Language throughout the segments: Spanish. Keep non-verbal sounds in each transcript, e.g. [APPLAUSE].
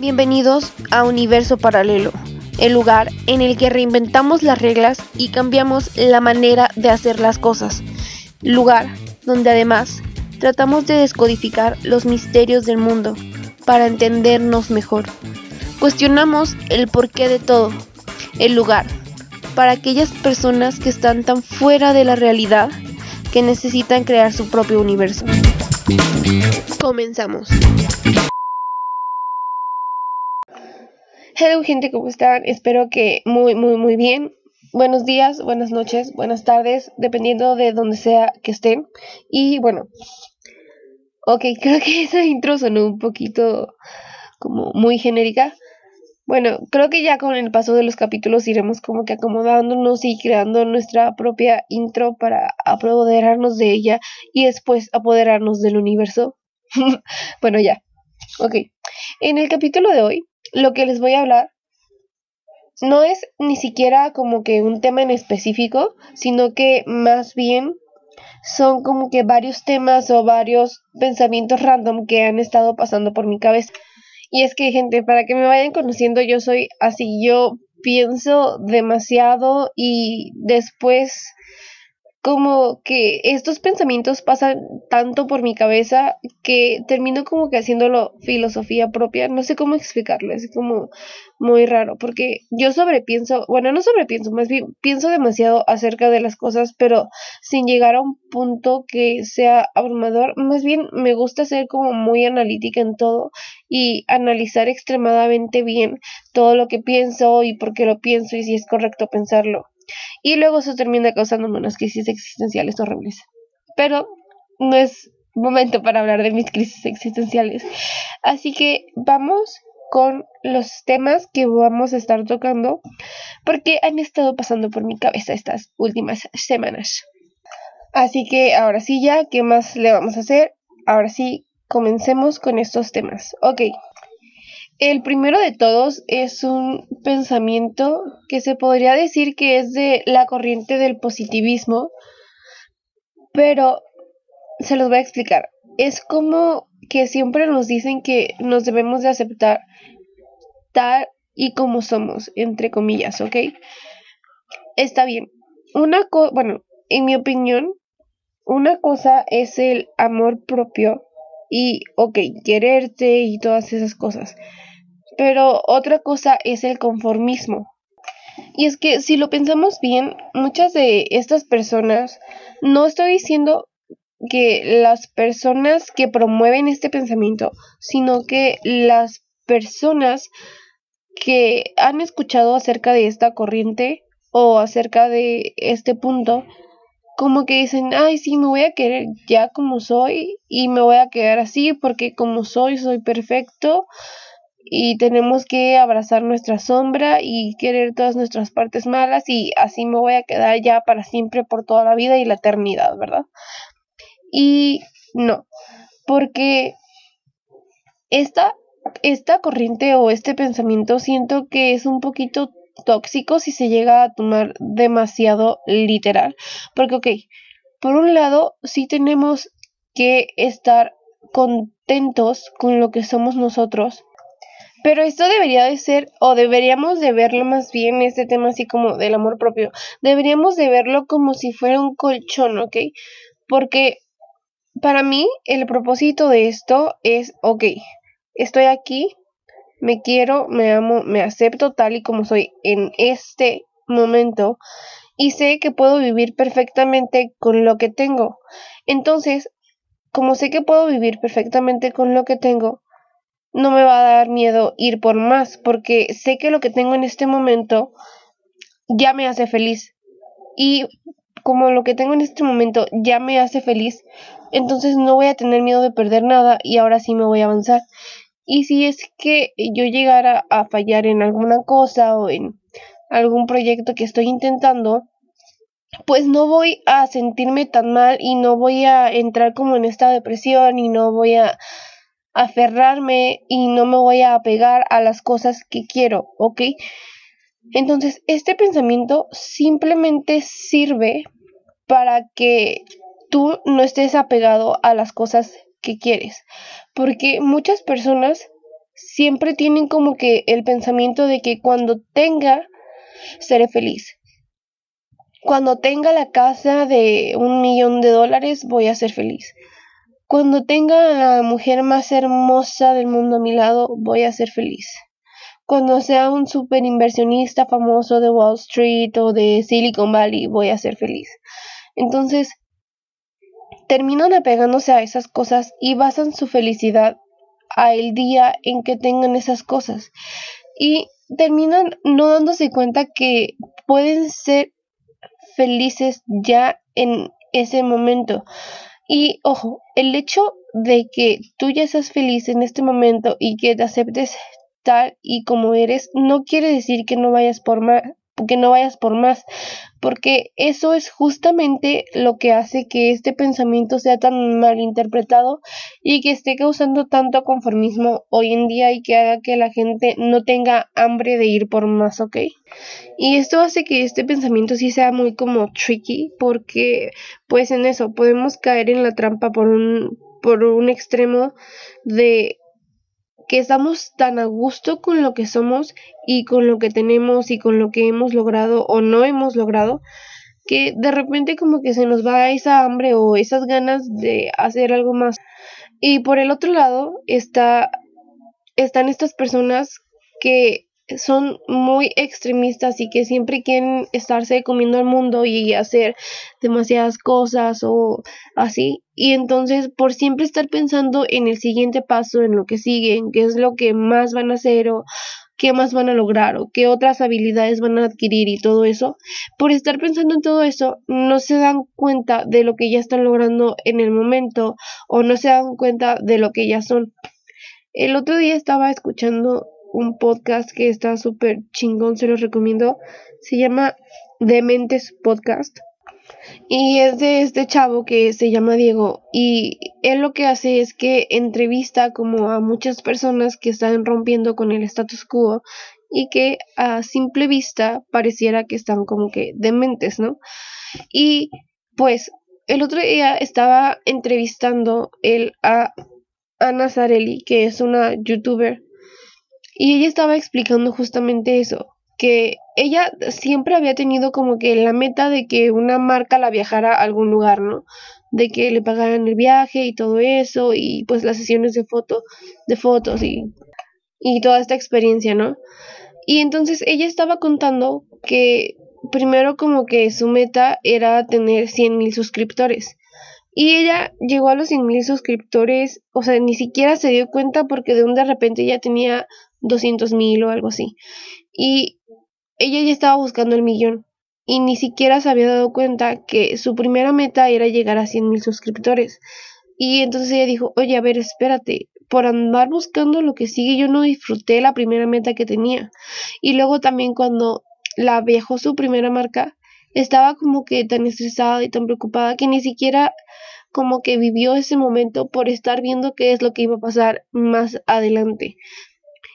Bienvenidos a Universo Paralelo, el lugar en el que reinventamos las reglas y cambiamos la manera de hacer las cosas. Lugar donde además tratamos de descodificar los misterios del mundo para entendernos mejor. Cuestionamos el porqué de todo, el lugar, para aquellas personas que están tan fuera de la realidad que necesitan crear su propio universo. Comenzamos. Hello gente, ¿cómo están? Espero que muy, muy, muy bien. Buenos días, buenas noches, buenas tardes, dependiendo de donde sea que estén. Y bueno, ok, [LAUGHS] creo que esa intro sonó un poquito como muy genérica. Bueno, creo que ya con el paso de los capítulos iremos como que acomodándonos y creando nuestra propia intro para apoderarnos de ella y después apoderarnos del universo. [LAUGHS] bueno, ya. Ok. En el capítulo de hoy, lo que les voy a hablar no es ni siquiera como que un tema en específico, sino que más bien son como que varios temas o varios pensamientos random que han estado pasando por mi cabeza. Y es que, gente, para que me vayan conociendo, yo soy así, yo pienso demasiado y después como que estos pensamientos pasan tanto por mi cabeza que termino como que haciéndolo filosofía propia, no sé cómo explicarlo, es como muy raro, porque yo sobrepienso, bueno, no sobrepienso, más bien pienso demasiado acerca de las cosas, pero sin llegar a un punto que sea abrumador, más bien me gusta ser como muy analítica en todo y analizar extremadamente bien todo lo que pienso y por qué lo pienso y si es correcto pensarlo. Y luego eso termina causando unas crisis existenciales horribles. Pero no es momento para hablar de mis crisis existenciales. Así que vamos con los temas que vamos a estar tocando porque han estado pasando por mi cabeza estas últimas semanas. Así que ahora sí ya, ¿qué más le vamos a hacer? Ahora sí, comencemos con estos temas. Ok, el primero de todos es un pensamiento que se podría decir que es de la corriente del positivismo, pero se los voy a explicar. Es como que siempre nos dicen que nos debemos de aceptar tal y como somos, entre comillas, ¿ok? Está bien. Una cosa, bueno, en mi opinión, una cosa es el amor propio y, ok, quererte y todas esas cosas. Pero otra cosa es el conformismo. Y es que si lo pensamos bien, muchas de estas personas, no estoy diciendo que las personas que promueven este pensamiento, sino que las personas que han escuchado acerca de esta corriente o acerca de este punto, como que dicen, ay, sí, me voy a querer ya como soy y me voy a quedar así porque como soy, soy perfecto y tenemos que abrazar nuestra sombra y querer todas nuestras partes malas y así me voy a quedar ya para siempre por toda la vida y la eternidad, ¿verdad? Y no, porque esta, esta corriente o este pensamiento siento que es un poquito tóxico si se llega a tomar demasiado literal, porque ok, por un lado sí tenemos que estar contentos con lo que somos nosotros, pero esto debería de ser, o deberíamos de verlo más bien, este tema así como del amor propio, deberíamos de verlo como si fuera un colchón, ¿ok? Porque para mí el propósito de esto es, ok, estoy aquí, me quiero, me amo, me acepto tal y como soy en este momento y sé que puedo vivir perfectamente con lo que tengo. Entonces, como sé que puedo vivir perfectamente con lo que tengo, no me va a dar miedo ir por más, porque sé que lo que tengo en este momento ya me hace feliz. Y como lo que tengo en este momento ya me hace feliz, entonces no voy a tener miedo de perder nada y ahora sí me voy a avanzar. Y si es que yo llegara a fallar en alguna cosa o en algún proyecto que estoy intentando, pues no voy a sentirme tan mal y no voy a entrar como en esta depresión y no voy a aferrarme y no me voy a apegar a las cosas que quiero, ¿ok? Entonces, este pensamiento simplemente sirve para que tú no estés apegado a las cosas que quieres. Porque muchas personas siempre tienen como que el pensamiento de que cuando tenga, seré feliz. Cuando tenga la casa de un millón de dólares, voy a ser feliz. Cuando tenga a la mujer más hermosa del mundo a mi lado, voy a ser feliz. Cuando sea un super inversionista famoso de Wall Street o de Silicon Valley, voy a ser feliz. Entonces, terminan apegándose a esas cosas y basan su felicidad a el día en que tengan esas cosas. Y terminan no dándose cuenta que pueden ser felices ya en ese momento. Y ojo, el hecho de que tú ya seas feliz en este momento y que te aceptes tal y como eres, no quiere decir que no vayas por más, que no vayas por más, porque eso es justamente lo que hace que este pensamiento sea tan mal interpretado y que esté causando tanto conformismo hoy en día y que haga que la gente no tenga hambre de ir por más, ¿ok? Y esto hace que este pensamiento sí sea muy como tricky porque pues en eso podemos caer en la trampa por un por un extremo de que estamos tan a gusto con lo que somos y con lo que tenemos y con lo que hemos logrado o no hemos logrado, que de repente como que se nos va esa hambre o esas ganas de hacer algo más. Y por el otro lado está están estas personas que son muy extremistas y que siempre quieren estarse comiendo al mundo y hacer demasiadas cosas o así. Y entonces por siempre estar pensando en el siguiente paso, en lo que sigue, en qué es lo que más van a hacer o qué más van a lograr o qué otras habilidades van a adquirir y todo eso, por estar pensando en todo eso, no se dan cuenta de lo que ya están logrando en el momento o no se dan cuenta de lo que ya son. El otro día estaba escuchando un podcast que está súper chingón, se los recomiendo. Se llama Dementes Podcast. Y es de este chavo que se llama Diego. Y él lo que hace es que entrevista como a muchas personas que están rompiendo con el status quo y que a simple vista pareciera que están como que dementes, ¿no? Y pues el otro día estaba entrevistando él a Ana Zarelli, que es una youtuber y ella estaba explicando justamente eso, que ella siempre había tenido como que la meta de que una marca la viajara a algún lugar, ¿no? De que le pagaran el viaje y todo eso y pues las sesiones de foto, de fotos y, y toda esta experiencia, ¿no? Y entonces ella estaba contando que primero como que su meta era tener 100 mil suscriptores. Y ella llegó a los 100 mil suscriptores, o sea, ni siquiera se dio cuenta porque de un de repente ya tenía 200 mil o algo así. Y ella ya estaba buscando el millón y ni siquiera se había dado cuenta que su primera meta era llegar a 100 mil suscriptores. Y entonces ella dijo, oye, a ver, espérate, por andar buscando lo que sigue, yo no disfruté la primera meta que tenía. Y luego también cuando la viajó su primera marca, estaba como que tan estresada y tan preocupada que ni siquiera como que vivió ese momento por estar viendo qué es lo que iba a pasar más adelante.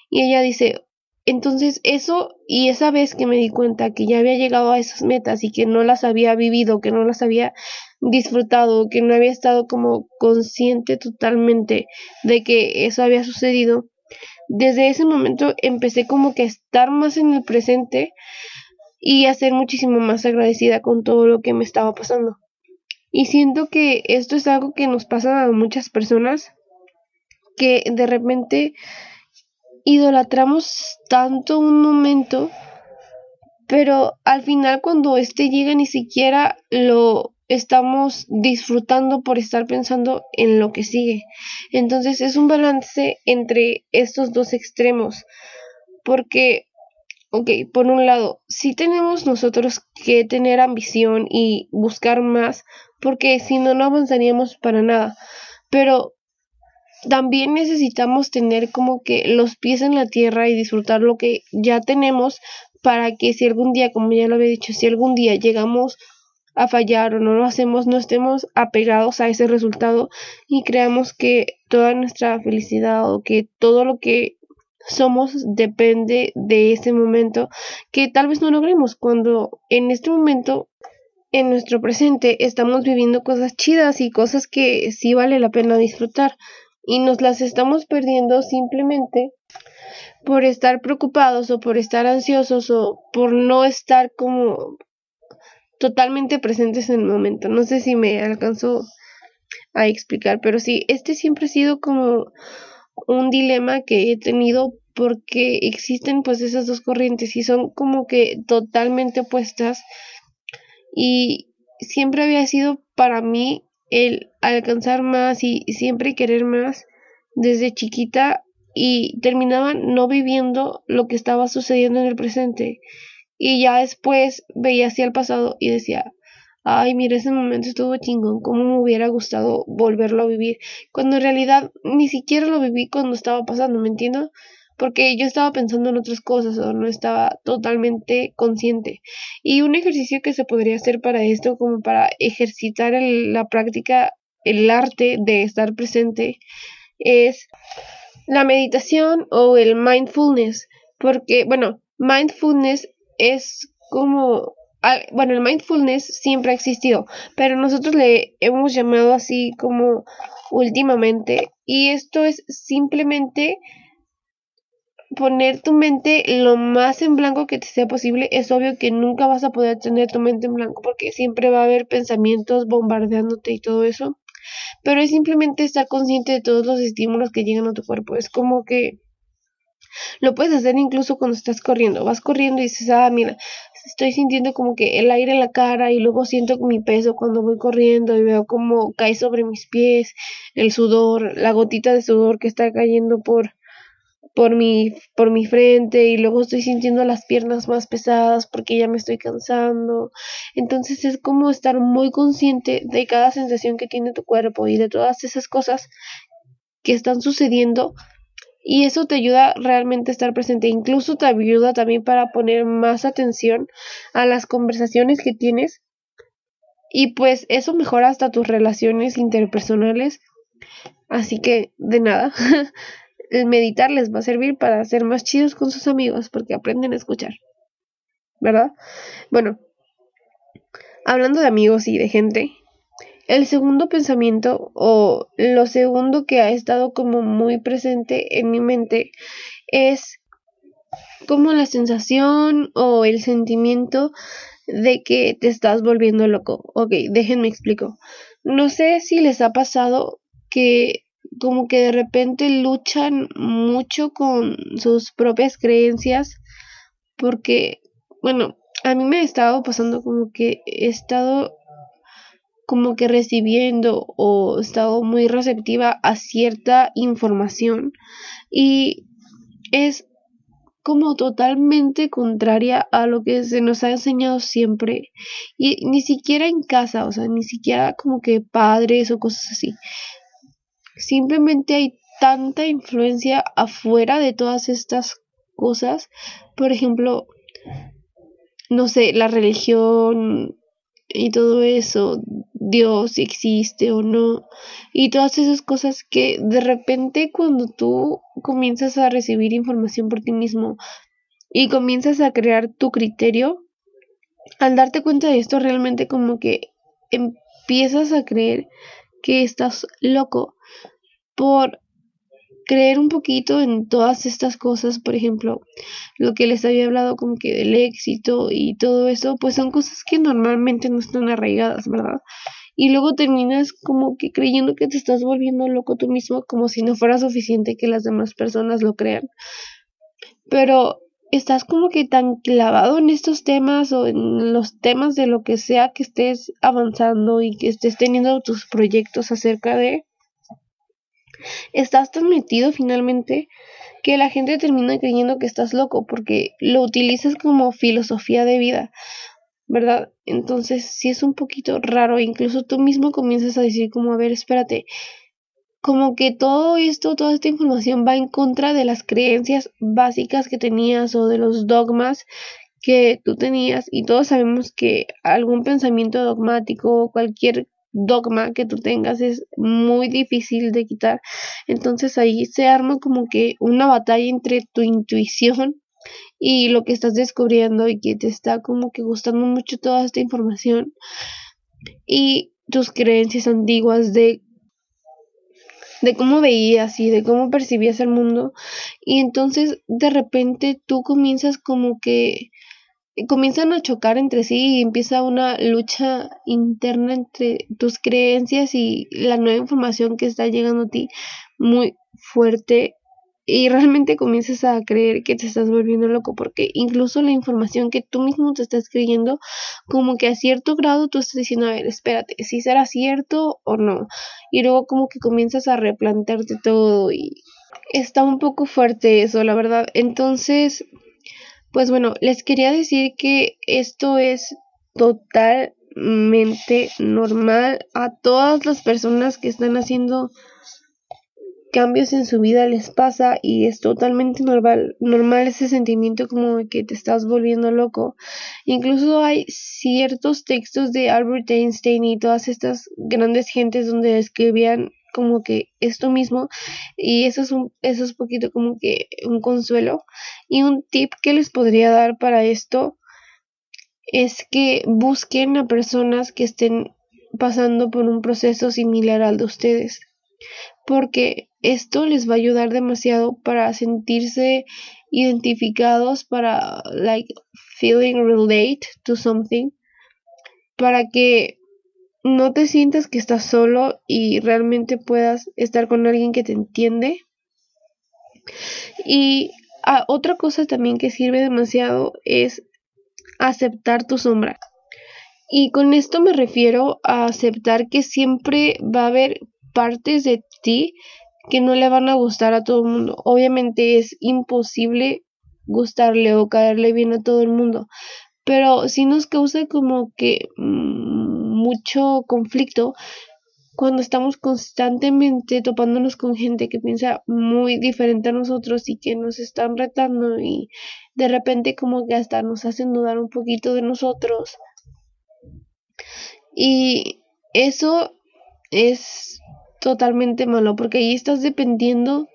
Y ella dice, entonces eso y esa vez que me di cuenta que ya había llegado a esas metas y que no las había vivido, que no las había disfrutado, que no había estado como consciente totalmente de que eso había sucedido, desde ese momento empecé como que a estar más en el presente y a ser muchísimo más agradecida con todo lo que me estaba pasando. Y siento que esto es algo que nos pasa a muchas personas que de repente idolatramos tanto un momento, pero al final cuando este llega ni siquiera lo estamos disfrutando por estar pensando en lo que sigue. Entonces es un balance entre estos dos extremos, porque, ok, por un lado, sí tenemos nosotros que tener ambición y buscar más, porque si no, no avanzaríamos para nada. Pero también necesitamos tener como que los pies en la tierra y disfrutar lo que ya tenemos para que si algún día, como ya lo había dicho, si algún día llegamos a fallar o no lo hacemos, no estemos apegados a ese resultado y creamos que toda nuestra felicidad o que todo lo que somos depende de ese momento que tal vez no logremos cuando en este momento en nuestro presente estamos viviendo cosas chidas y cosas que sí vale la pena disfrutar y nos las estamos perdiendo simplemente por estar preocupados o por estar ansiosos o por no estar como totalmente presentes en el momento. No sé si me alcanzó a explicar, pero sí, este siempre ha sido como un dilema que he tenido porque existen pues esas dos corrientes y son como que totalmente opuestas y siempre había sido para mí el alcanzar más y siempre querer más desde chiquita y terminaba no viviendo lo que estaba sucediendo en el presente y ya después veía hacia el pasado y decía ay, mira, ese momento estuvo chingón, cómo me hubiera gustado volverlo a vivir, cuando en realidad ni siquiera lo viví cuando estaba pasando, ¿me entiendo? Porque yo estaba pensando en otras cosas o no estaba totalmente consciente. Y un ejercicio que se podría hacer para esto, como para ejercitar la práctica, el arte de estar presente, es la meditación o el mindfulness. Porque, bueno, mindfulness es como bueno, el mindfulness siempre ha existido, pero nosotros le hemos llamado así como últimamente. Y esto es simplemente poner tu mente lo más en blanco que te sea posible. Es obvio que nunca vas a poder tener tu mente en blanco porque siempre va a haber pensamientos bombardeándote y todo eso. Pero es simplemente estar consciente de todos los estímulos que llegan a tu cuerpo. Es como que lo puedes hacer incluso cuando estás corriendo. Vas corriendo y dices, ah, mira, estoy sintiendo como que el aire en la cara y luego siento mi peso cuando voy corriendo y veo como cae sobre mis pies el sudor, la gotita de sudor que está cayendo por por mi por mi frente y luego estoy sintiendo las piernas más pesadas porque ya me estoy cansando. Entonces es como estar muy consciente de cada sensación que tiene tu cuerpo y de todas esas cosas que están sucediendo y eso te ayuda realmente a estar presente. Incluso te ayuda también para poner más atención a las conversaciones que tienes y pues eso mejora hasta tus relaciones interpersonales. Así que de nada, [LAUGHS] el meditar les va a servir para ser más chidos con sus amigos porque aprenden a escuchar. ¿Verdad? Bueno, hablando de amigos y de gente, el segundo pensamiento o lo segundo que ha estado como muy presente en mi mente es como la sensación o el sentimiento de que te estás volviendo loco. Ok, déjenme explico. No sé si les ha pasado que como que de repente luchan mucho con sus propias creencias porque, bueno, a mí me ha estado pasando como que he estado como que recibiendo o estado muy receptiva a cierta información y es como totalmente contraria a lo que se nos ha enseñado siempre y ni siquiera en casa, o sea, ni siquiera como que padres o cosas así. Simplemente hay tanta influencia afuera de todas estas cosas, por ejemplo, no sé, la religión y todo eso, Dios existe o no, y todas esas cosas que de repente cuando tú comienzas a recibir información por ti mismo y comienzas a crear tu criterio, al darte cuenta de esto realmente como que empiezas a creer que estás loco por creer un poquito en todas estas cosas, por ejemplo, lo que les había hablado como que del éxito y todo eso, pues son cosas que normalmente no están arraigadas, ¿verdad? Y luego terminas como que creyendo que te estás volviendo loco tú mismo, como si no fuera suficiente que las demás personas lo crean. Pero estás como que tan clavado en estos temas o en los temas de lo que sea que estés avanzando y que estés teniendo tus proyectos acerca de estás tan metido finalmente que la gente termina creyendo que estás loco porque lo utilizas como filosofía de vida, ¿verdad? Entonces sí es un poquito raro, incluso tú mismo comienzas a decir como, a ver, espérate, como que todo esto, toda esta información va en contra de las creencias básicas que tenías o de los dogmas que tú tenías. Y todos sabemos que algún pensamiento dogmático o cualquier dogma que tú tengas es muy difícil de quitar. Entonces ahí se arma como que una batalla entre tu intuición y lo que estás descubriendo y que te está como que gustando mucho toda esta información y tus creencias antiguas de de cómo veías y de cómo percibías el mundo y entonces de repente tú comienzas como que comienzan a chocar entre sí y empieza una lucha interna entre tus creencias y la nueva información que está llegando a ti muy fuerte. Y realmente comienzas a creer que te estás volviendo loco porque incluso la información que tú mismo te estás creyendo como que a cierto grado tú estás diciendo a ver espérate si será cierto o no y luego como que comienzas a replantearte todo y está un poco fuerte eso la verdad. Entonces pues bueno les quería decir que esto es totalmente normal a todas las personas que están haciendo cambios en su vida les pasa y es totalmente normal, normal ese sentimiento como de que te estás volviendo loco. Incluso hay ciertos textos de Albert Einstein y todas estas grandes gentes donde escribían como que esto mismo y eso es un eso es poquito como que un consuelo. Y un tip que les podría dar para esto es que busquen a personas que estén pasando por un proceso similar al de ustedes porque esto les va a ayudar demasiado para sentirse identificados, para like feeling relate to something, para que no te sientas que estás solo y realmente puedas estar con alguien que te entiende. Y ah, otra cosa también que sirve demasiado es aceptar tu sombra. Y con esto me refiero a aceptar que siempre va a haber partes de ti que no le van a gustar a todo el mundo. Obviamente es imposible gustarle o caerle bien a todo el mundo, pero si nos causa como que mm, mucho conflicto cuando estamos constantemente topándonos con gente que piensa muy diferente a nosotros y que nos están retando y de repente como que hasta nos hacen dudar un poquito de nosotros. Y eso es totalmente malo porque ahí estás dependiendo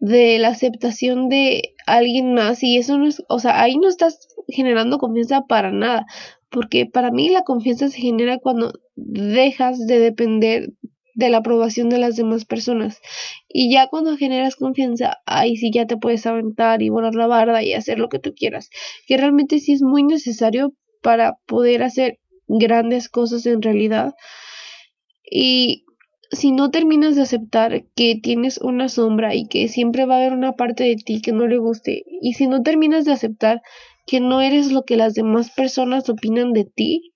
de la aceptación de alguien más y eso no es, o sea, ahí no estás generando confianza para nada, porque para mí la confianza se genera cuando dejas de depender de la aprobación de las demás personas. Y ya cuando generas confianza, ahí sí ya te puedes aventar y volar la barda y hacer lo que tú quieras, que realmente sí es muy necesario para poder hacer grandes cosas en realidad. Y si no terminas de aceptar que tienes una sombra y que siempre va a haber una parte de ti que no le guste, y si no terminas de aceptar que no eres lo que las demás personas opinan de ti,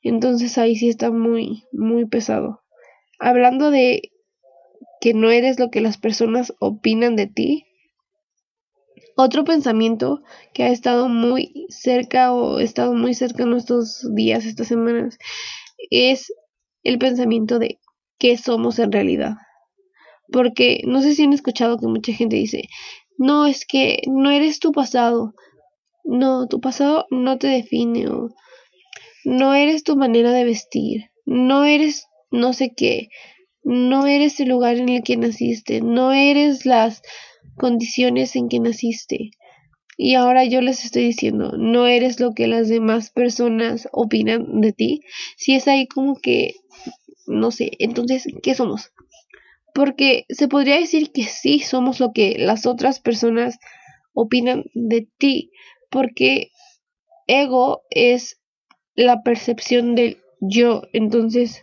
entonces ahí sí está muy, muy pesado. Hablando de que no eres lo que las personas opinan de ti, otro pensamiento que ha estado muy cerca o estado muy cerca en estos días, estas semanas, es el pensamiento de qué somos en realidad. Porque no sé si han escuchado que mucha gente dice, no, es que no eres tu pasado, no, tu pasado no te define, no eres tu manera de vestir, no eres no sé qué, no eres el lugar en el que naciste, no eres las condiciones en que naciste. Y ahora yo les estoy diciendo, no eres lo que las demás personas opinan de ti. Si es ahí como que no sé, entonces, ¿qué somos? Porque se podría decir que sí somos lo que las otras personas opinan de ti, porque ego es la percepción del yo, entonces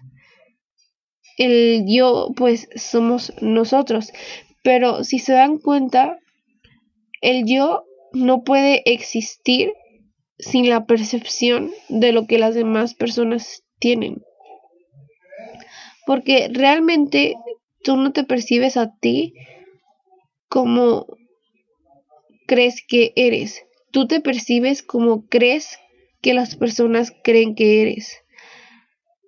el yo pues somos nosotros, pero si se dan cuenta, el yo no puede existir sin la percepción de lo que las demás personas tienen. Porque realmente tú no te percibes a ti como crees que eres. Tú te percibes como crees que las personas creen que eres.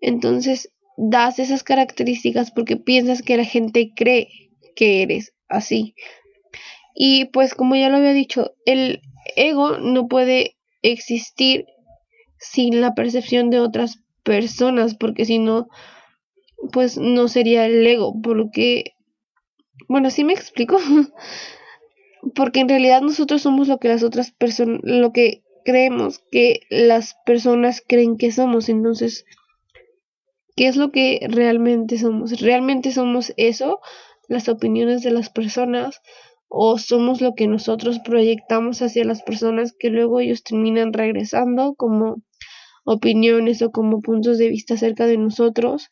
Entonces, das esas características porque piensas que la gente cree que eres así. Y pues como ya lo había dicho, el ego no puede existir sin la percepción de otras personas, porque si no, pues no sería el ego, porque, bueno, si me explico. [LAUGHS] porque en realidad nosotros somos lo que las otras personas, lo que creemos que las personas creen que somos. Entonces, ¿qué es lo que realmente somos? ¿Realmente somos eso? Las opiniones de las personas o somos lo que nosotros proyectamos hacia las personas que luego ellos terminan regresando como opiniones o como puntos de vista acerca de nosotros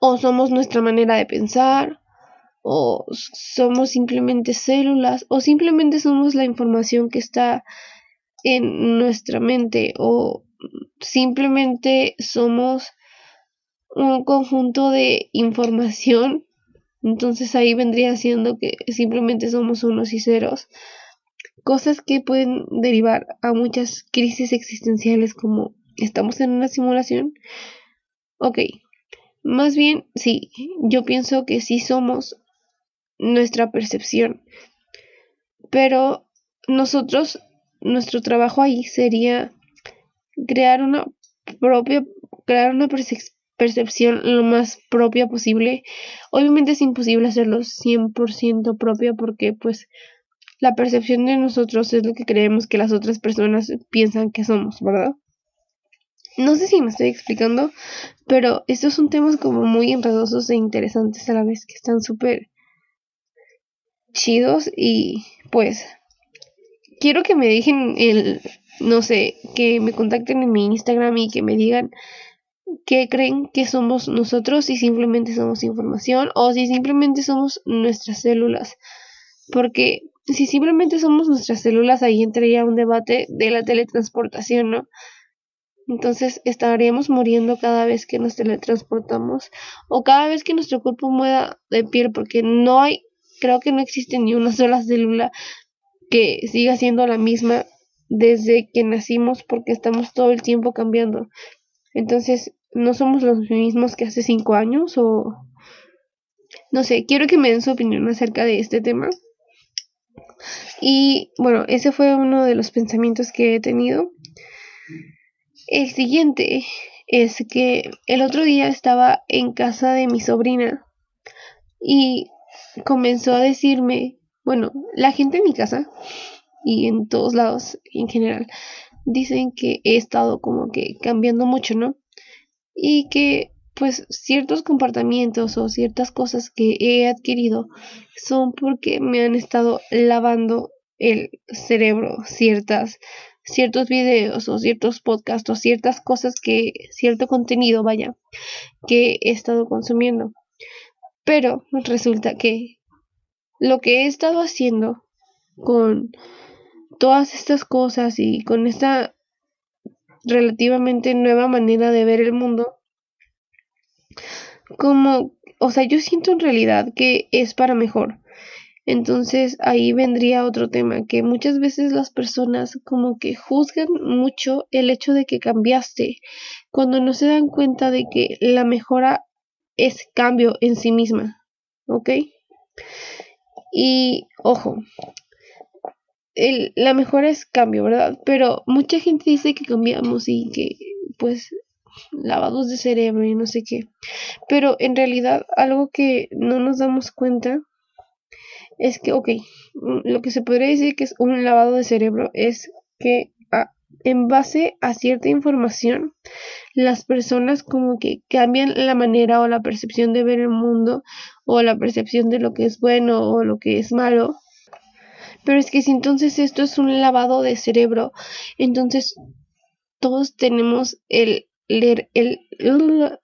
o somos nuestra manera de pensar o somos simplemente células o simplemente somos la información que está en nuestra mente o simplemente somos un conjunto de información. Entonces ahí vendría siendo que simplemente somos unos y ceros. Cosas que pueden derivar a muchas crisis existenciales como estamos en una simulación. Ok más bien sí yo pienso que sí somos nuestra percepción. Pero nosotros, nuestro trabajo ahí sería crear una propia, crear una percepción lo más propia posible. Obviamente es imposible hacerlo 100% propia porque pues la percepción de nosotros es lo que creemos que las otras personas piensan que somos, ¿verdad? No sé si me estoy explicando, pero estos son temas como muy enredosos e interesantes a la vez que están súper chidos y pues quiero que me dejen el, no sé, que me contacten en mi Instagram y que me digan qué creen que somos nosotros, si simplemente somos información o si simplemente somos nuestras células. Porque si simplemente somos nuestras células, ahí entraría un debate de la teletransportación, ¿no? Entonces estaríamos muriendo cada vez que nos teletransportamos o cada vez que nuestro cuerpo mueva de piel porque no hay creo que no existe ni una sola célula que siga siendo la misma desde que nacimos porque estamos todo el tiempo cambiando. Entonces, ¿no somos los mismos que hace cinco años o...? No sé, quiero que me den su opinión acerca de este tema. Y bueno, ese fue uno de los pensamientos que he tenido. El siguiente es que el otro día estaba en casa de mi sobrina y comenzó a decirme, bueno, la gente en mi casa y en todos lados en general dicen que he estado como que cambiando mucho, ¿no? Y que pues ciertos comportamientos o ciertas cosas que he adquirido son porque me han estado lavando el cerebro, ciertas ciertos videos o ciertos podcasts o ciertas cosas que cierto contenido, vaya, que he estado consumiendo. Pero resulta que lo que he estado haciendo con todas estas cosas y con esta relativamente nueva manera de ver el mundo, como, o sea, yo siento en realidad que es para mejor. Entonces ahí vendría otro tema, que muchas veces las personas como que juzgan mucho el hecho de que cambiaste, cuando no se dan cuenta de que la mejora es cambio en sí misma, ¿ok? Y ojo, el, la mejora es cambio, ¿verdad? Pero mucha gente dice que cambiamos y que pues lavados de cerebro y no sé qué. Pero en realidad algo que no nos damos cuenta es que, ok, lo que se podría decir que es un lavado de cerebro es que en base a cierta información, las personas como que cambian la manera o la percepción de ver el mundo o la percepción de lo que es bueno o lo que es malo. Pero es que si entonces esto es un lavado de cerebro, entonces todos tenemos el, el, el,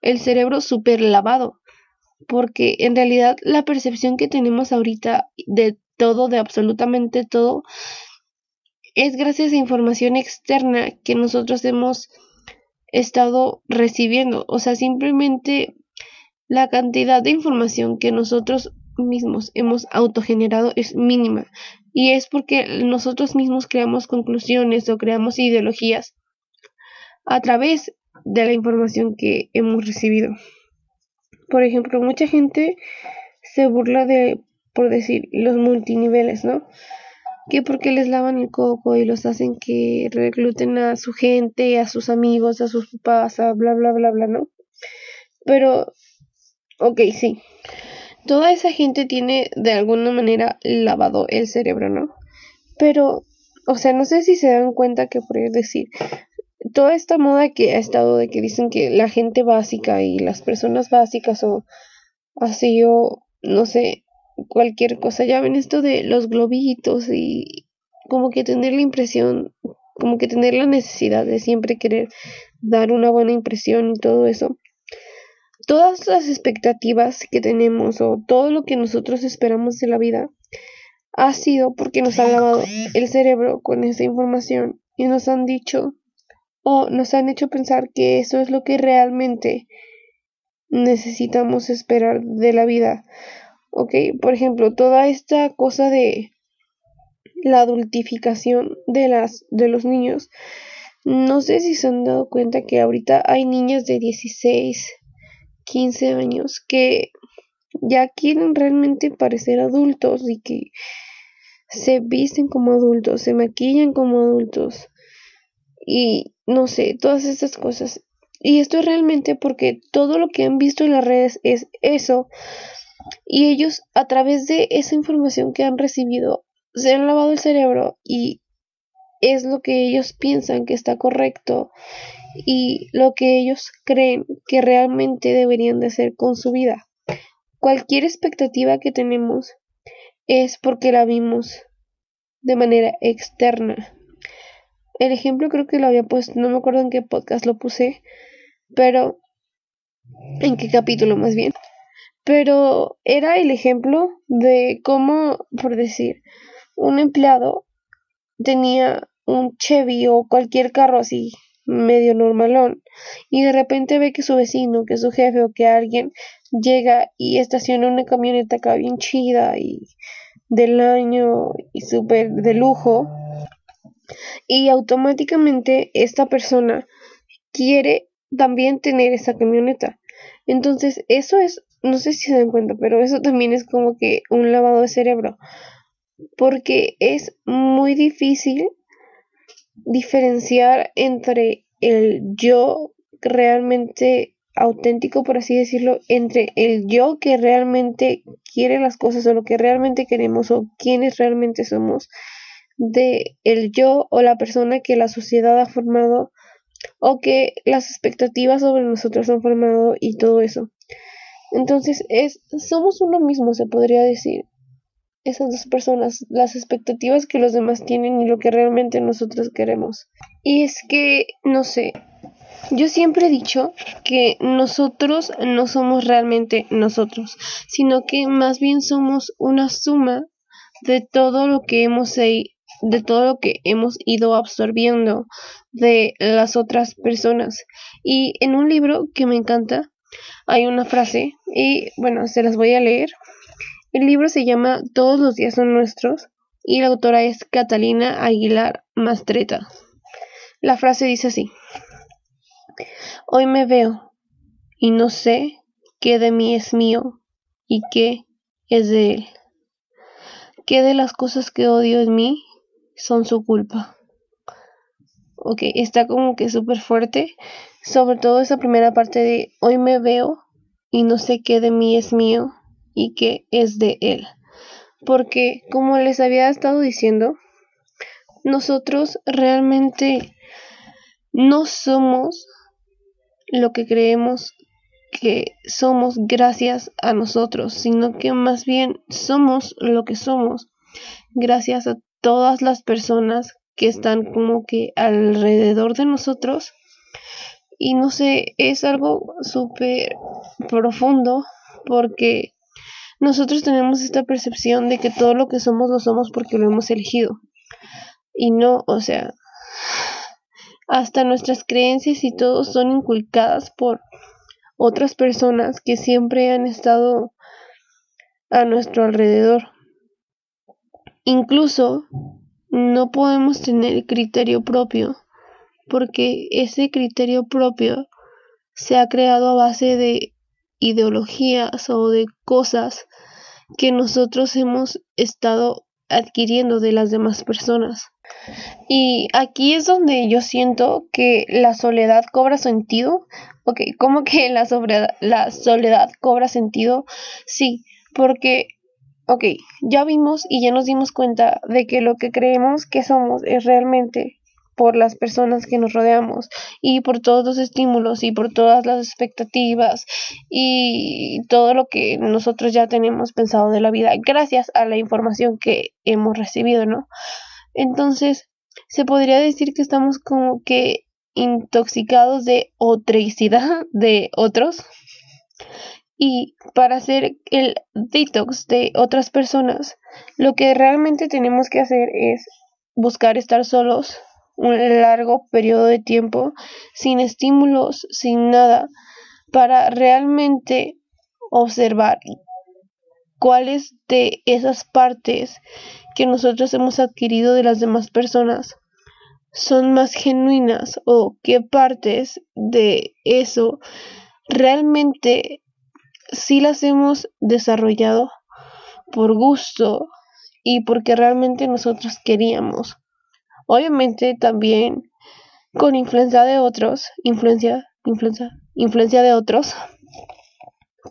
el cerebro super lavado. Porque en realidad la percepción que tenemos ahorita de todo, de absolutamente todo, es gracias a información externa que nosotros hemos estado recibiendo. O sea, simplemente la cantidad de información que nosotros mismos hemos autogenerado es mínima. Y es porque nosotros mismos creamos conclusiones o creamos ideologías a través de la información que hemos recibido. Por ejemplo, mucha gente se burla de, por decir, los multiniveles, ¿no? Que porque les lavan el coco y los hacen que recluten a su gente, a sus amigos, a sus papás, a bla bla bla bla, ¿no? Pero, ok, sí. toda esa gente tiene de alguna manera lavado el cerebro, ¿no? Pero, o sea, no sé si se dan cuenta que por decir, toda esta moda que ha estado de que dicen que la gente básica y las personas básicas o así o no sé, cualquier cosa, ya ven esto de los globitos y como que tener la impresión, como que tener la necesidad de siempre querer dar una buena impresión y todo eso todas las expectativas que tenemos o todo lo que nosotros esperamos de la vida ha sido porque nos han lavado el cerebro con esa información y nos han dicho o nos han hecho pensar que eso es lo que realmente necesitamos esperar de la vida. Ok, por ejemplo, toda esta cosa de la adultificación de las de los niños. No sé si se han dado cuenta que ahorita hay niñas de 16, 15 años que ya quieren realmente parecer adultos y que se visten como adultos, se maquillan como adultos y no sé, todas estas cosas. Y esto es realmente porque todo lo que han visto en las redes es eso y ellos a través de esa información que han recibido se han lavado el cerebro y es lo que ellos piensan que está correcto y lo que ellos creen que realmente deberían de hacer con su vida. Cualquier expectativa que tenemos es porque la vimos de manera externa. El ejemplo creo que lo había puesto, no me acuerdo en qué podcast lo puse, pero en qué capítulo más bien. Pero era el ejemplo de cómo, por decir, un empleado tenía un Chevy o cualquier carro así medio normalón y de repente ve que su vecino, que su jefe o que alguien llega y estaciona una camioneta acá bien chida y del año y súper de lujo y automáticamente esta persona quiere también tener esa camioneta. Entonces eso es, no sé si se dan cuenta, pero eso también es como que un lavado de cerebro porque es muy difícil diferenciar entre el yo realmente auténtico, por así decirlo, entre el yo que realmente quiere las cosas o lo que realmente queremos o quienes realmente somos, de el yo o la persona que la sociedad ha formado o que las expectativas sobre nosotros han formado y todo eso. Entonces es somos uno mismo, se podría decir esas dos personas, las expectativas que los demás tienen y lo que realmente nosotros queremos. Y es que, no sé, yo siempre he dicho que nosotros no somos realmente nosotros, sino que más bien somos una suma de todo lo que hemos de todo lo que hemos ido absorbiendo de las otras personas. Y en un libro que me encanta hay una frase y bueno, se las voy a leer el libro se llama Todos los días son nuestros y la autora es Catalina Aguilar Mastreta. La frase dice así. Hoy me veo y no sé qué de mí es mío y qué es de él. ¿Qué de las cosas que odio en mí son su culpa? Ok, está como que súper fuerte. Sobre todo esa primera parte de hoy me veo y no sé qué de mí es mío y que es de Él. Porque, como les había estado diciendo, nosotros realmente no somos lo que creemos que somos gracias a nosotros, sino que más bien somos lo que somos gracias a todas las personas que están como que alrededor de nosotros. Y no sé, es algo súper profundo porque nosotros tenemos esta percepción de que todo lo que somos lo somos porque lo hemos elegido. Y no, o sea, hasta nuestras creencias y todo son inculcadas por otras personas que siempre han estado a nuestro alrededor. Incluso no podemos tener criterio propio porque ese criterio propio se ha creado a base de ideologías o de cosas que nosotros hemos estado adquiriendo de las demás personas. Y aquí es donde yo siento que la soledad cobra sentido. Ok, ¿cómo que la, la soledad cobra sentido? Sí, Porque, ok, ya vimos y ya nos dimos cuenta de que lo que creemos que somos es realmente por las personas que nos rodeamos y por todos los estímulos y por todas las expectativas y todo lo que nosotros ya tenemos pensado de la vida gracias a la información que hemos recibido, ¿no? Entonces, se podría decir que estamos como que intoxicados de otricidad de otros y para hacer el detox de otras personas, lo que realmente tenemos que hacer es buscar estar solos un largo periodo de tiempo sin estímulos, sin nada, para realmente observar cuáles de esas partes que nosotros hemos adquirido de las demás personas son más genuinas o qué partes de eso realmente sí las hemos desarrollado por gusto y porque realmente nosotros queríamos. Obviamente también con influencia de otros, influencia, influencia, influencia de otros,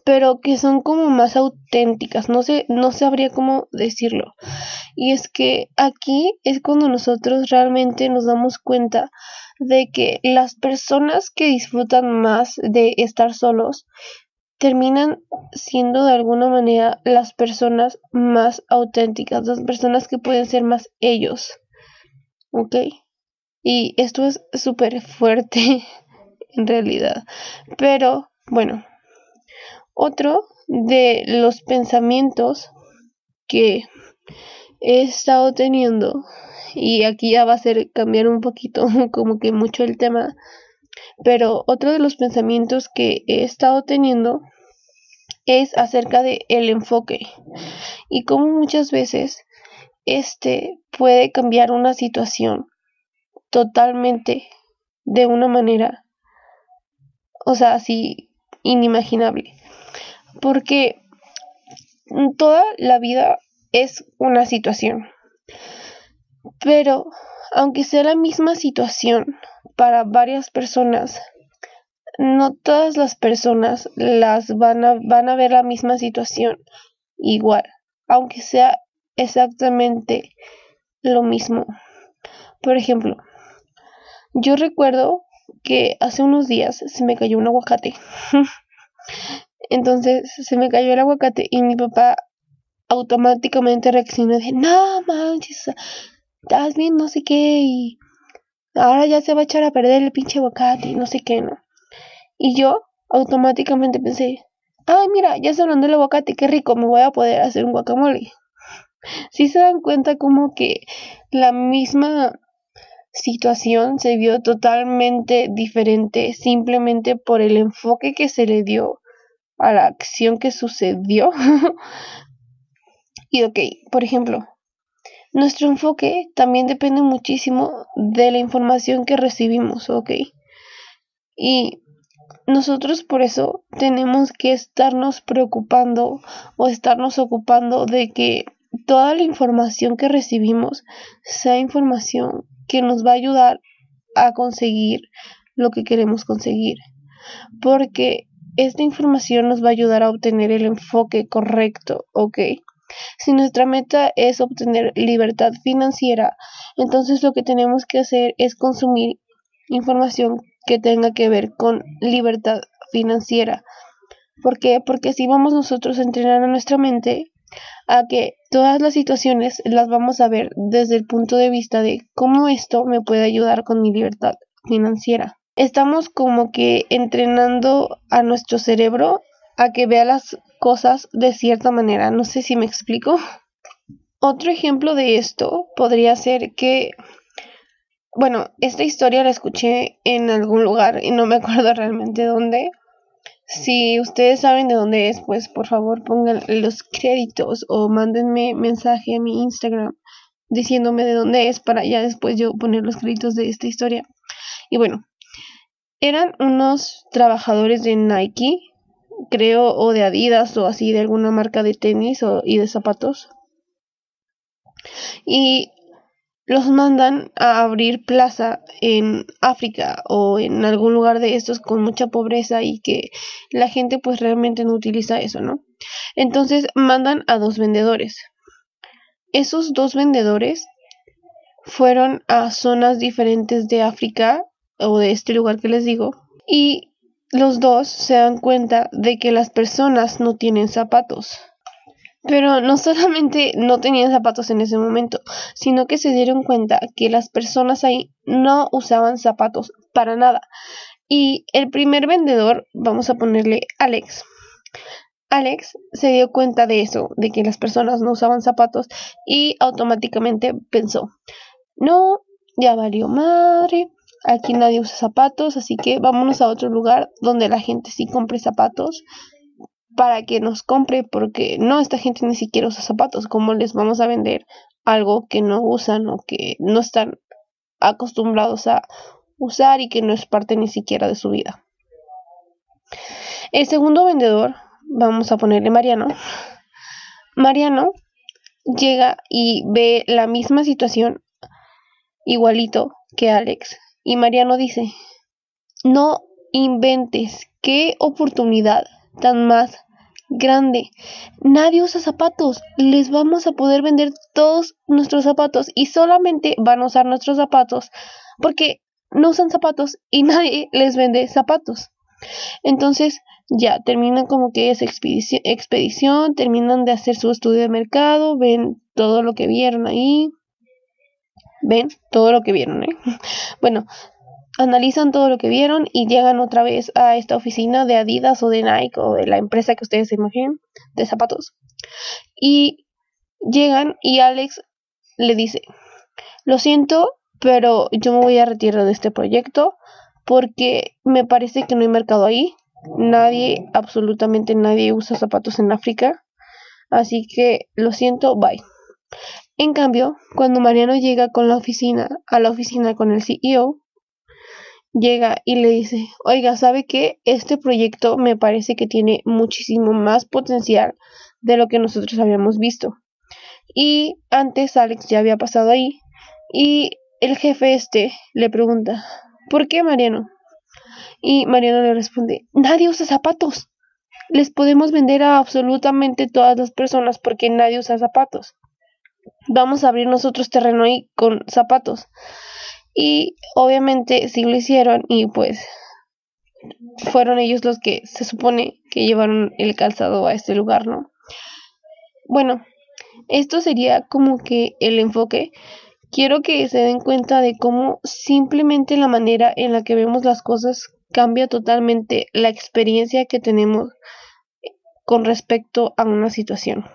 pero que son como más auténticas, no sé, no sabría cómo decirlo. Y es que aquí es cuando nosotros realmente nos damos cuenta de que las personas que disfrutan más de estar solos terminan siendo de alguna manera las personas más auténticas, las personas que pueden ser más ellos. ¿Ok? Y esto es súper fuerte [LAUGHS] en realidad. Pero bueno, otro de los pensamientos que he estado teniendo, y aquí ya va a ser cambiar un poquito [LAUGHS] como que mucho el tema, pero otro de los pensamientos que he estado teniendo es acerca de el enfoque y cómo muchas veces este puede cambiar una situación totalmente de una manera, o sea, así inimaginable. Porque toda la vida es una situación. Pero, aunque sea la misma situación para varias personas, no todas las personas las van a, van a ver la misma situación igual, aunque sea exactamente lo mismo. Por ejemplo, yo recuerdo que hace unos días se me cayó un aguacate. [LAUGHS] Entonces se me cayó el aguacate y mi papá automáticamente reaccionó de no manches, estás bien no sé qué y ahora ya se va a echar a perder el pinche aguacate y no sé qué, ¿no? Y yo automáticamente pensé, ay mira, ya se hablando del aguacate, qué rico, me voy a poder hacer un guacamole si se dan cuenta como que la misma situación se vio totalmente diferente simplemente por el enfoque que se le dio a la acción que sucedió. [LAUGHS] y ok, por ejemplo, nuestro enfoque también depende muchísimo de la información que recibimos, ok. Y nosotros por eso tenemos que estarnos preocupando o estarnos ocupando de que toda la información que recibimos sea información que nos va a ayudar a conseguir lo que queremos conseguir. Porque esta información nos va a ayudar a obtener el enfoque correcto, ¿ok? Si nuestra meta es obtener libertad financiera, entonces lo que tenemos que hacer es consumir información que tenga que ver con libertad financiera. ¿Por qué? Porque si vamos nosotros a entrenar a nuestra mente a que todas las situaciones las vamos a ver desde el punto de vista de cómo esto me puede ayudar con mi libertad financiera. Estamos como que entrenando a nuestro cerebro a que vea las cosas de cierta manera. No sé si me explico. Otro ejemplo de esto podría ser que, bueno, esta historia la escuché en algún lugar y no me acuerdo [LAUGHS] realmente dónde, si ustedes saben de dónde es, pues por favor pongan los créditos o mándenme mensaje a mi Instagram diciéndome de dónde es para ya después yo poner los créditos de esta historia. Y bueno, eran unos trabajadores de Nike, creo, o de Adidas o así, de alguna marca de tenis o, y de zapatos. Y los mandan a abrir plaza en África o en algún lugar de estos con mucha pobreza y que la gente pues realmente no utiliza eso, ¿no? Entonces mandan a dos vendedores. Esos dos vendedores fueron a zonas diferentes de África o de este lugar que les digo y los dos se dan cuenta de que las personas no tienen zapatos. Pero no solamente no tenían zapatos en ese momento, sino que se dieron cuenta que las personas ahí no usaban zapatos para nada. Y el primer vendedor, vamos a ponerle Alex. Alex se dio cuenta de eso, de que las personas no usaban zapatos y automáticamente pensó, no, ya valió madre, aquí nadie usa zapatos, así que vámonos a otro lugar donde la gente sí compre zapatos para que nos compre, porque no, esta gente ni siquiera usa zapatos, ¿cómo les vamos a vender algo que no usan o que no están acostumbrados a usar y que no es parte ni siquiera de su vida? El segundo vendedor, vamos a ponerle Mariano, Mariano llega y ve la misma situación igualito que Alex y Mariano dice, no inventes, qué oportunidad tan más grande. Nadie usa zapatos. Les vamos a poder vender todos nuestros zapatos y solamente van a usar nuestros zapatos porque no usan zapatos y [LAUGHS] nadie les vende zapatos. Entonces ya terminan como que esa expedición, expedición, terminan de hacer su estudio de mercado, ven todo lo que vieron ahí, ven todo lo que vieron, ¿eh? [LAUGHS] Bueno, analizan todo lo que vieron y llegan otra vez a esta oficina de Adidas o de Nike o de la empresa que ustedes se imaginen de zapatos. Y llegan y Alex le dice, lo siento, pero yo me voy a retirar de este proyecto porque me parece que no hay mercado ahí. Nadie, absolutamente nadie usa zapatos en África. Así que lo siento, bye. En cambio, cuando Mariano llega con la oficina, a la oficina con el CEO, llega y le dice, oiga, ¿sabe qué? Este proyecto me parece que tiene muchísimo más potencial de lo que nosotros habíamos visto. Y antes Alex ya había pasado ahí y el jefe este le pregunta, ¿por qué Mariano? Y Mariano le responde, nadie usa zapatos. Les podemos vender a absolutamente todas las personas porque nadie usa zapatos vamos a abrir nosotros terreno ahí con zapatos. Y obviamente sí lo hicieron y pues fueron ellos los que se supone que llevaron el calzado a este lugar, ¿no? Bueno, esto sería como que el enfoque. Quiero que se den cuenta de cómo simplemente la manera en la que vemos las cosas cambia totalmente la experiencia que tenemos con respecto a una situación.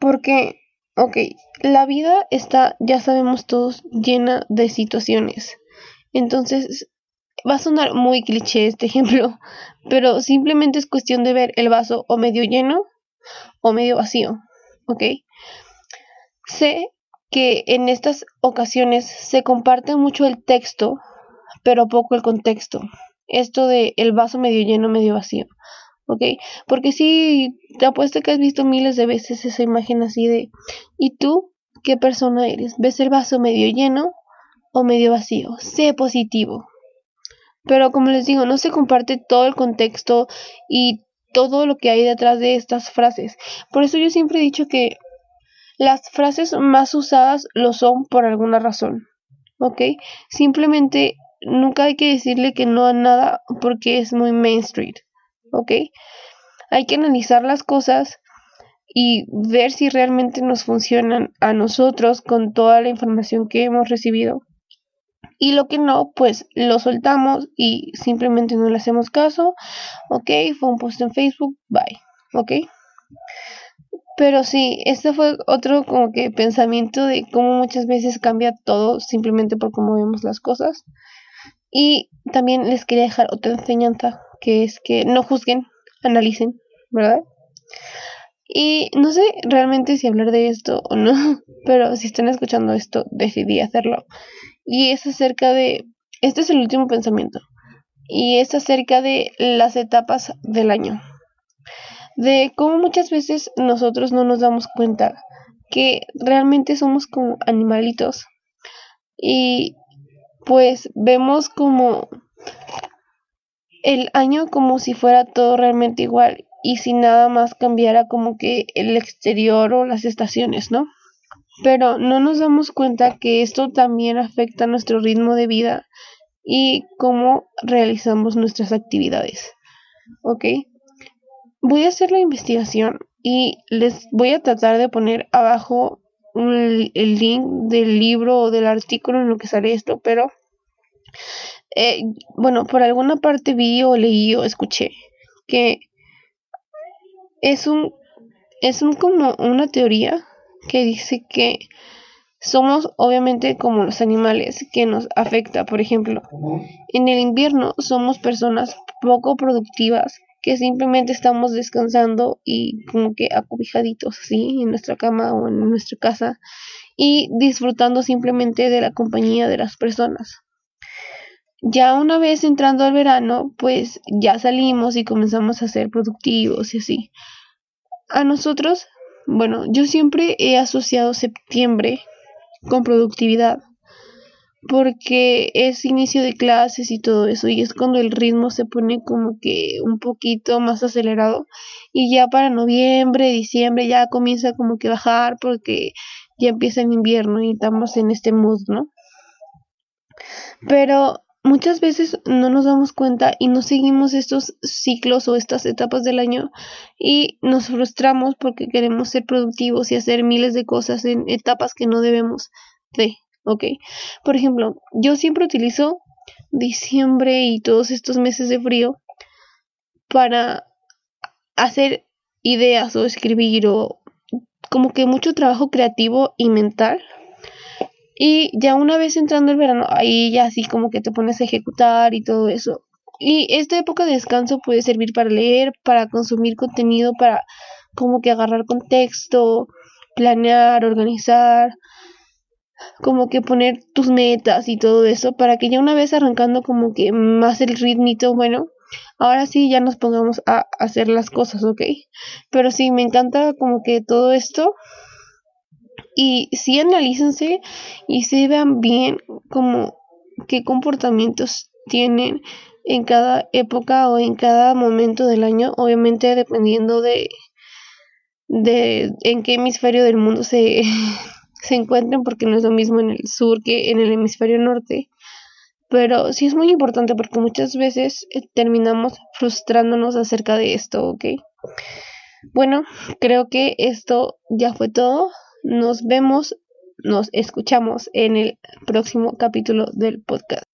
Porque, ok, la vida está, ya sabemos todos, llena de situaciones. Entonces, va a sonar muy cliché este [LAUGHS] ejemplo, pero simplemente es cuestión de ver el vaso o medio lleno o medio vacío, ¿ok? Sé que en estas ocasiones se comparte mucho el texto, pero poco el contexto. Esto de el vaso medio lleno, medio vacío. ¿Ok? Porque sí, te apuesto que has visto miles de veces esa imagen así de, ¿y tú qué persona eres? ¿Ves el vaso medio lleno o medio vacío? Sé positivo. Pero como les digo, no se comparte todo el contexto y todo lo que hay detrás de estas frases. Por eso yo siempre he dicho que las frases más usadas lo son por alguna razón. ¿Ok? Simplemente nunca hay que decirle que no a nada porque es muy mainstream. ¿Ok? Hay que analizar las cosas y ver si realmente nos funcionan a nosotros con toda la información que hemos recibido. Y lo que no, pues lo soltamos y simplemente no le hacemos caso. Ok, fue un post en Facebook, bye. Ok. Pero sí, este fue otro como que pensamiento de cómo muchas veces cambia todo simplemente por cómo vemos las cosas. Y también les quería dejar otra enseñanza que es que no juzguen, analicen, ¿verdad? Y no sé realmente si hablar de esto o no, [LAUGHS] pero si están escuchando esto, decidí hacerlo. Y es acerca de, este es el último pensamiento, y es acerca de las etapas del año. De cómo muchas veces nosotros no nos damos cuenta que realmente somos como animalitos. Y pues vemos como el año como si fuera todo realmente igual y si nada más cambiara como que el exterior o las estaciones, ¿no? Pero no nos damos cuenta que esto también afecta nuestro ritmo de vida y cómo realizamos nuestras actividades. ¿Ok? Voy a hacer la investigación y les voy a tratar de poner abajo el, link del libro o del artículo en lo que sale esto, pero eh, bueno, por alguna parte vi o leí o escuché que es un es un como una teoría que dice que somos obviamente como los animales que nos afecta, por ejemplo, en el invierno somos personas poco productivas que simplemente estamos descansando y como que acobijaditos así en nuestra cama o en nuestra casa y disfrutando simplemente de la compañía de las personas. Ya una vez entrando al verano, pues ya salimos y comenzamos a ser productivos y así. A nosotros, bueno, yo siempre he asociado septiembre con productividad porque es inicio de clases y todo eso y es cuando el ritmo se pone como que un poquito más acelerado y ya para noviembre, diciembre ya comienza como que bajar porque ya empieza el invierno y estamos en este mood, ¿no? Pero muchas veces no nos damos cuenta y no seguimos estos ciclos o estas etapas del año y nos frustramos porque queremos ser productivos y hacer miles de cosas en etapas que no debemos de. ¿ok? Por ejemplo, yo siempre utilizo diciembre y todos estos meses de frío para hacer ideas o escribir o como que mucho trabajo creativo y mental. Y ya una vez entrando el verano, ahí ya así como que te pones a ejecutar y todo eso. Y esta época de descanso puede servir para leer, para consumir contenido, para como que agarrar contexto, planear, organizar, como que poner tus metas y todo eso para que ya una vez arrancando como que más el ritmito, bueno, ahora sí ya nos pongamos a hacer las cosas, ¿ok? Pero sí, me encanta como que todo esto y sí analícense y se vean bien como qué comportamientos tienen en cada época o en cada momento del año, obviamente dependiendo de de en qué hemisferio del mundo se [LAUGHS] se encuentren porque no es lo mismo en el sur que en el hemisferio norte. Pero sí es muy importante porque muchas veces eh, terminamos frustrándonos acerca de esto, ¿ok? Bueno, creo que esto ya fue todo. Nos vemos, nos escuchamos en el próximo capítulo del podcast.